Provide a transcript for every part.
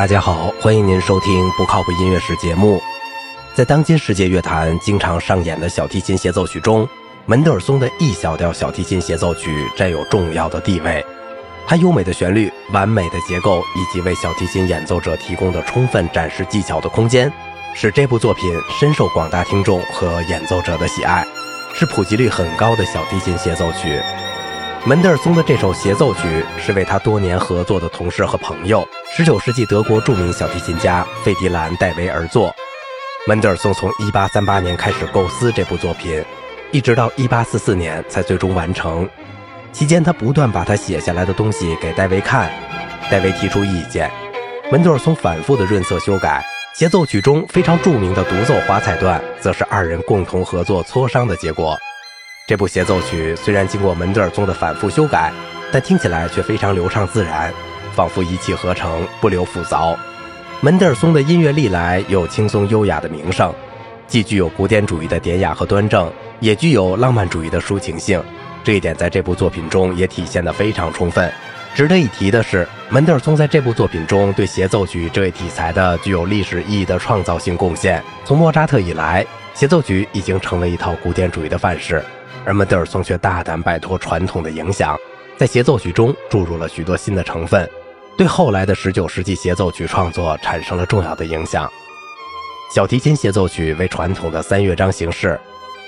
大家好，欢迎您收听《不靠谱音乐史》节目。在当今世界乐坛经常上演的小提琴协奏曲中，门德尔松的 E 小调小提琴协奏曲占有重要的地位。它优美的旋律、完美的结构以及为小提琴演奏者提供的充分展示技巧的空间，使这部作品深受广大听众和演奏者的喜爱，是普及率很高的小提琴协奏曲。门德尔松的这首协奏曲是为他多年合作的同事和朋友，19世纪德国著名小提琴家费迪兰·戴维而作。门德尔松从1838年开始构思这部作品，一直到1844年才最终完成。期间，他不断把他写下来的东西给戴维看，戴维提出意见，门德尔松反复的润色修改。协奏曲中非常著名的独奏华彩段，则是二人共同合作磋商的结果。这部协奏曲虽然经过门德尔松的反复修改，但听起来却非常流畅自然，仿佛一气呵成，不留斧凿。门德尔松的音乐历来有轻松优雅的名声，既具有古典主义的典雅和端正，也具有浪漫主义的抒情性。这一点在这部作品中也体现得非常充分。值得一提的是，门德尔松在这部作品中对协奏曲这一题材的具有历史意义的创造性贡献。从莫扎特以来，协奏曲已经成为一套古典主义的范式。而门德尔松却大胆摆脱传统的影响，在协奏曲中注入了许多新的成分，对后来的19世纪协奏曲创作产生了重要的影响。小提琴协奏曲为传统的三乐章形式，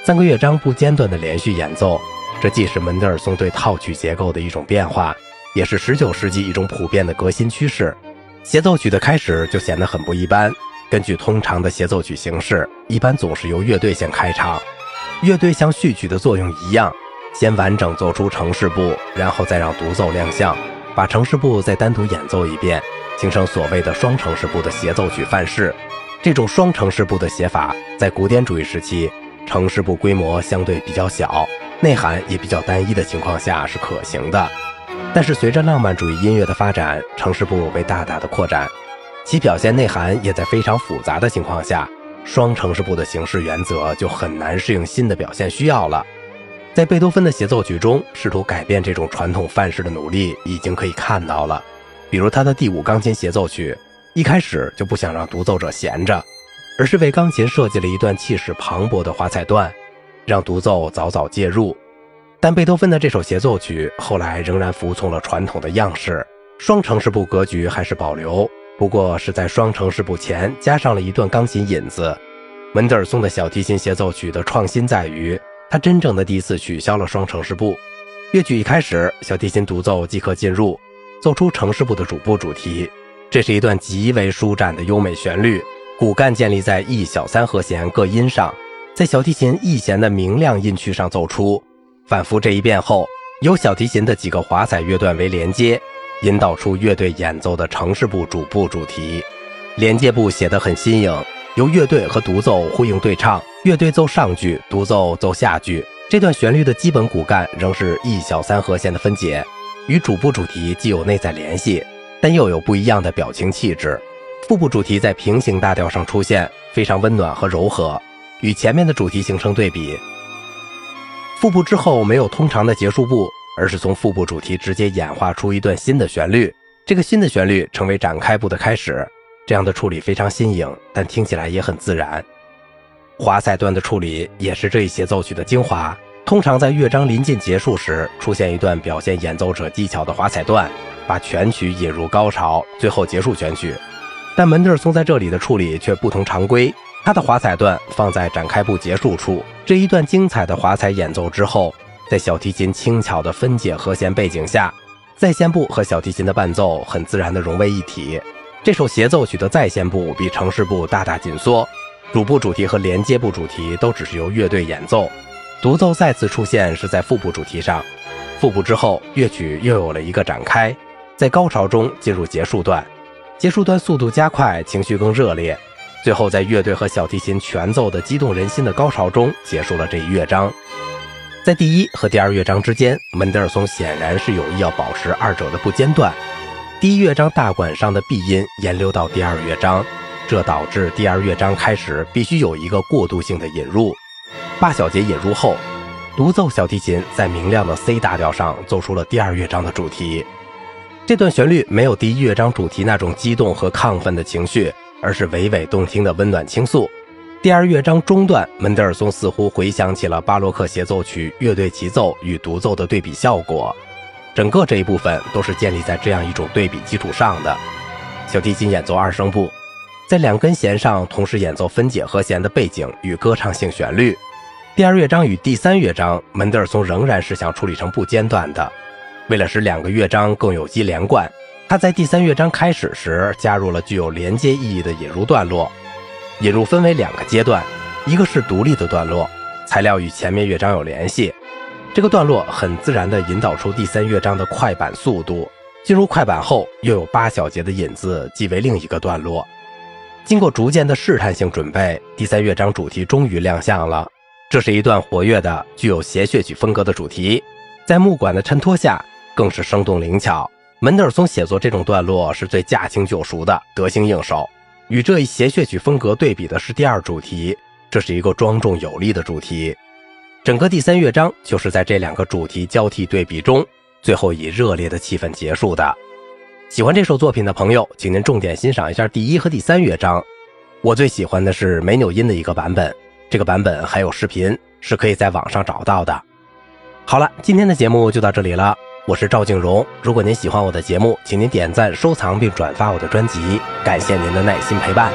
三个乐章不间断的连续演奏，这既是门德尔松对套曲结构的一种变化，也是19世纪一种普遍的革新趋势。协奏曲的开始就显得很不一般，根据通常的协奏曲形式，一般总是由乐队先开场。乐队像序曲的作用一样，先完整奏出城市部，然后再让独奏亮相，把城市部再单独演奏一遍，形成所谓的双城市部的协奏曲范式。这种双城市部的写法，在古典主义时期，城市部规模相对比较小，内涵也比较单一的情况下是可行的。但是随着浪漫主义音乐的发展，城市部被大大的扩展，其表现内涵也在非常复杂的情况下。双城市部的形式原则就很难适应新的表现需要了。在贝多芬的协奏曲中，试图改变这种传统范式的努力已经可以看到了。比如他的第五钢琴协奏曲，一开始就不想让独奏者闲着，而是为钢琴设计了一段气势磅礴的华彩段，让独奏早早介入。但贝多芬的这首协奏曲后来仍然服从了传统的样式，双城市部格局还是保留。不过是在双城市部前加上了一段钢琴引子。门德尔松的小提琴协奏曲的创新在于，他真正的第一次取消了双城市部。乐曲一开始，小提琴独奏即可进入，奏出城市部的主部主题。这是一段极为舒展的优美旋律，骨干建立在 E 小三和弦各音上，在小提琴 E 弦的明亮音区上奏出。反复这一遍后，由小提琴的几个华彩乐段为连接。引导出乐队演奏的城市部主部主题，连接部写得很新颖，由乐队和独奏呼应对唱，乐队奏上句，独奏奏下句。这段旋律的基本骨干仍是 E 小三和弦的分解，与主部主题既有内在联系，但又有不一样的表情气质。副部主题在平行大调上出现，非常温暖和柔和，与前面的主题形成对比。副部之后没有通常的结束部。而是从副部主题直接演化出一段新的旋律，这个新的旋律成为展开部的开始。这样的处理非常新颖，但听起来也很自然。华彩段的处理也是这一协奏曲的精华。通常在乐章临近结束时，出现一段表现演奏者技巧的华彩段，把全曲引入高潮，最后结束全曲。但门德尔松在这里的处理却不同常规，他的华彩段放在展开部结束处，这一段精彩的华彩演奏之后。在小提琴轻巧的分解和弦背景下，在线部和小提琴的伴奏很自然地融为一体。这首协奏曲的在线部比城市部大大紧缩，主部主题和连接部主题都只是由乐队演奏，独奏再次出现是在副部主题上。副部之后，乐曲又有了一个展开，在高潮中进入结束段，结束段速度加快，情绪更热烈，最后在乐队和小提琴全奏的激动人心的高潮中结束了这一乐章。在第一和第二乐章之间，门德尔松显然是有意要保持二者的不间断。第一乐章大管上的 B 音延流到第二乐章，这导致第二乐章开始必须有一个过渡性的引入。八小节引入后，独奏小提琴在明亮的 C 大调上奏出了第二乐章的主题。这段旋律没有第一乐章主题那种激动和亢奋的情绪，而是娓娓动听的温暖倾诉。第二乐章中段，门德尔松似乎回想起了巴洛克协奏曲乐队齐奏与独奏的对比效果。整个这一部分都是建立在这样一种对比基础上的。小提琴演奏二声部，在两根弦上同时演奏分解和弦的背景与歌唱性旋律。第二乐章与第三乐章，门德尔松仍然是想处理成不间断的。为了使两个乐章更有机连贯，他在第三乐章开始时加入了具有连接意义的引入段落。引入分为两个阶段，一个是独立的段落，材料与前面乐章有联系。这个段落很自然地引导出第三乐章的快板速度。进入快板后，又有八小节的引子，即为另一个段落。经过逐渐的试探性准备，第三乐章主题终于亮相了。这是一段活跃的、具有协谑曲风格的主题，在木管的衬托下，更是生动灵巧。门德尔松写作这种段落是最驾轻就熟的，得心应手。与这一谐谑曲风格对比的是第二主题，这是一个庄重有力的主题。整个第三乐章就是在这两个主题交替对比中，最后以热烈的气氛结束的。喜欢这首作品的朋友，请您重点欣赏一下第一和第三乐章。我最喜欢的是没扭音的一个版本，这个版本还有视频，是可以在网上找到的。好了，今天的节目就到这里了，我是赵静荣。如果您喜欢我的节目，请您点赞、收藏并转发我的专辑，感谢您的耐心陪伴。